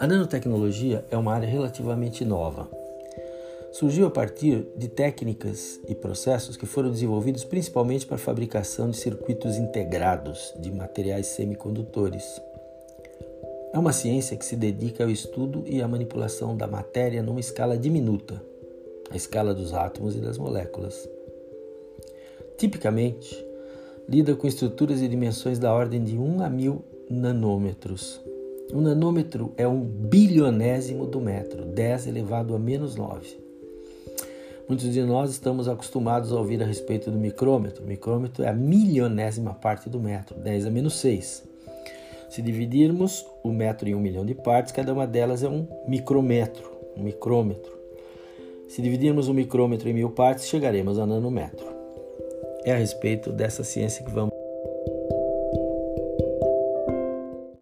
A nanotecnologia é uma área relativamente nova. Surgiu a partir de técnicas e processos que foram desenvolvidos principalmente para a fabricação de circuitos integrados de materiais semicondutores. É uma ciência que se dedica ao estudo e à manipulação da matéria numa escala diminuta, a escala dos átomos e das moléculas. Tipicamente, lida com estruturas e dimensões da ordem de 1 a 1000 nanômetros. Um nanômetro é um bilionésimo do metro, 10 elevado a menos 9. Muitos de nós estamos acostumados a ouvir a respeito do micrômetro. O micrômetro é a milionésima parte do metro, 10 a menos 6. Se dividirmos o metro em um milhão de partes, cada uma delas é um micrômetro, um micrômetro. Se dividirmos o micrômetro em mil partes, chegaremos a nanômetro. É a respeito dessa ciência que vamos